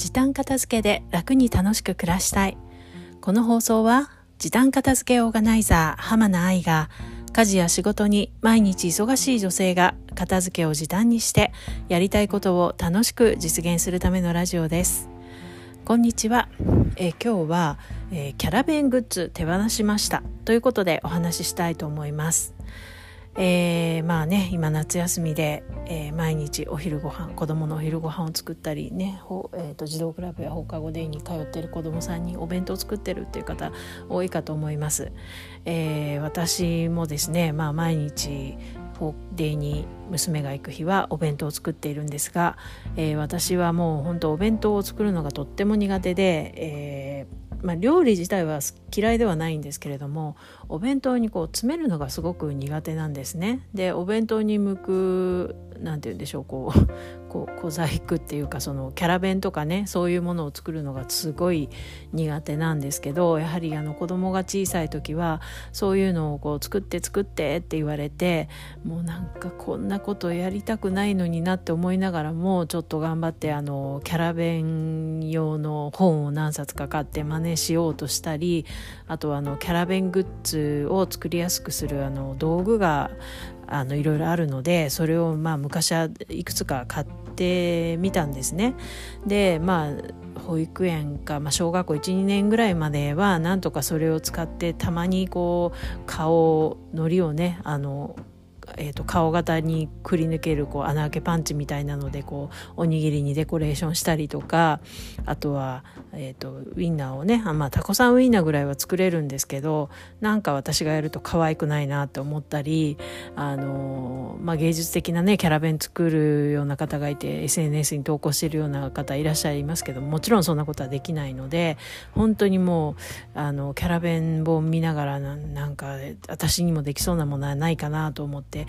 時短片付けで楽に楽しく暮らしたい。この放送は時短片付けオーガナイザー浜名愛が家事や仕事に毎日忙しい女性が片付けを時短にしてやりたいことを楽しく実現するためのラジオです。こんにちは、えー今日は、えーキャラ弁グッズ手放しました。ということでお話ししたいと思います。えーまあね今夏休みで、えー毎日お昼ご飯子供のお昼ご飯を作ったりね、ほえー、と児童クラブや放課後デイに通ってる子供さんにお弁当を作ってるっていう方多いかと思います、えー私もですね、まあ、毎日デイに娘が行く日はお弁当を作っているんですが、えー私はもう本当お弁当を作るのがとっても苦手で、えーまあ、料理自体は嫌いではないんですけれどもお弁当にこう詰めるのがすごく苦手なんですね。でお弁当に向くなんて言うんでしょうこう こう小細工っていうかそのキャラ弁とかねそういうものを作るのがすごい苦手なんですけどやはりあの子供が小さい時はそういうのをこう作って作ってって言われてもうなんかこんなことやりたくないのになって思いながらもちょっと頑張ってあのキャラ弁用の本を何冊か買って真似しようとしたりあとあのキャラ弁グッズを作りやすくするあの道具があのいろいろあるのでそれをまあ昔はいくつか買ってみたんですね。でまあ保育園か、まあ、小学校12年ぐらいまではなんとかそれを使ってたまにこう顔のりをねあのえー、と顔型にくり抜けるこう穴開けパンチみたいなのでこうおにぎりにデコレーションしたりとかあとは、えー、とウインナーをねあまあタコさんウインナーぐらいは作れるんですけどなんか私がやると可愛くないなって思ったり、あのまあ、芸術的なねキャラ弁作るような方がいて SNS に投稿してるような方いらっしゃいますけどもちろんそんなことはできないので本当にもうあのキャラ弁本見ながらななんか私にもできそうなものはないかなと思って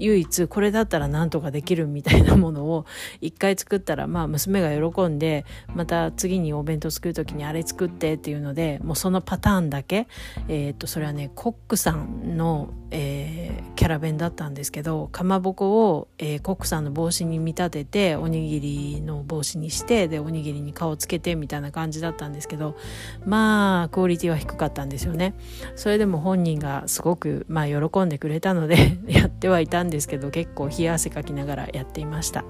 唯一これだったらなんとかできるみたいなものを一回作ったらまあ娘が喜んでまた次にお弁当作る時にあれ作ってっていうのでもうそのパターンだけ、えー、とそれはねコックさんの、えーキャラ弁だったんですけどかまぼこを、えーコックさんの帽子に見立てておにぎりの帽子にしてでおにぎりに顔つけてみたいな感じだったんですけどまあクオリティは低かったんですよね。それでも本人がすごく、まあ、喜んでくれたので やってはいたんですけど結構冷や汗かきながらやっていました。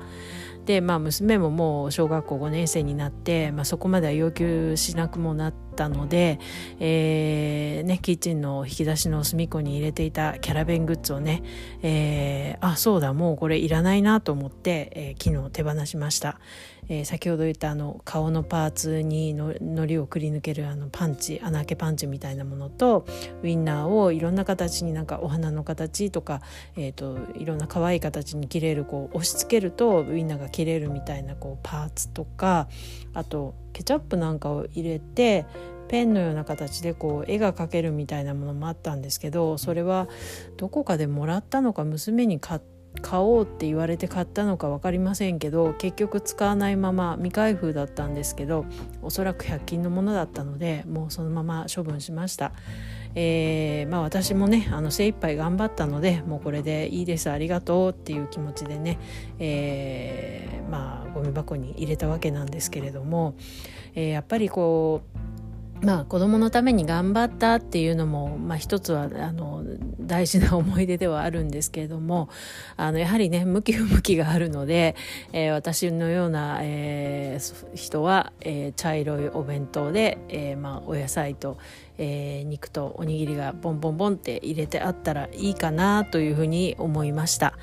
でまあ娘ももう小学校5年生になって、まあ、そこまでは要求しなくもなったので、えーね、キッチンの引き出しの隅っこに入れていたキャラ弁グッズをね、えーあそうだもうこれいらないなと思って、えー昨日手放しました、えー先ほど言ったあの顔のパーツにのりをくり抜けるあのパンチ穴開けパンチみたいなものとウインナーをいろんな形になんかお花の形とか、えー、といろんな可愛い形に切れるこう押し付けるとウインナーが切れるみたいなこうパーツとかあとケチャップなんかを入れてペンのような形でこう絵が描けるみたいなものもあったんですけどそれはどこかでもらったのか娘に買っ買おうって言われて買ったのか分かりませんけど結局使わないまま未開封だったんですけどおそらく100均のものだったのでもうそのまま処分しました。えーまあ、私もねあの精一杯頑張ったのでもうこれでいいですありがとうっていう気持ちでね、えーまあゴミ箱に入れたわけなんですけれども、えーやっぱりこうまあ子供のために頑張ったっていうのも、まあ、一つはあの大事な思い出ではあるんですけれどもあのやはりね向き不向きがあるので、えー私のような、えー人は、えー茶色いお弁当で、えーまあ、お野菜と、えー肉とおにぎりがボンボンボンって入れてあったらいいかなというふうに思いました。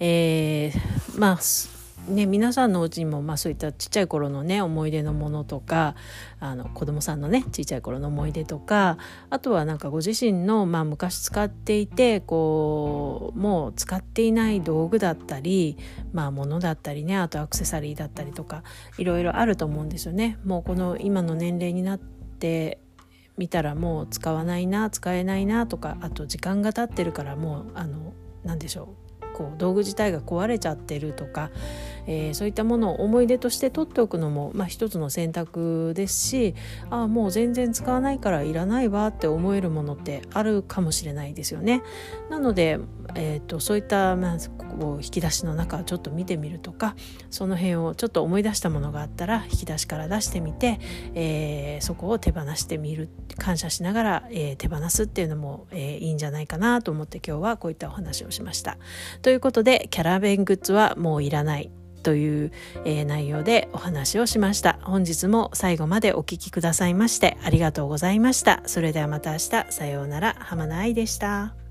えーまあね、皆さんのお家にも、まあ、そういったちっちゃい頃のね思い出のものとかあの子供さんのねちっちゃい頃の思い出とかあとはなんかご自身の、まあ、昔使っていてこうもう使っていない道具だったり、まあ、物だったりねあとアクセサリーだったりとかいろいろあると思うんですよね。もうこの今の年齢になって見たらもう使わないな使えないなとかあと時間が経ってるからもうあの何でしょうこう道具自体が壊れちゃってるとか、えー、そういったものを思い出として取っておくのも、まあ、一つの選択ですしああもう全然使わないからいらないわって思えるものってあるかもしれないですよね。なので、えーと、そういった、まあ、こう引き出しの中をちょっと見てみるとかその辺をちょっと思い出したものがあったら引き出しから出してみて、えー、そこを手放してみる感謝しながら、えー、手放すっていうのも、えー、いいんじゃないかなと思って今日はこういったお話をしました。ということでキャラ弁グッズはもういらないという、えー、内容でお話をしました。本日も最後までお聴きくださいましてありがとうございました。それではまた明日、さようなら、浜名愛でした。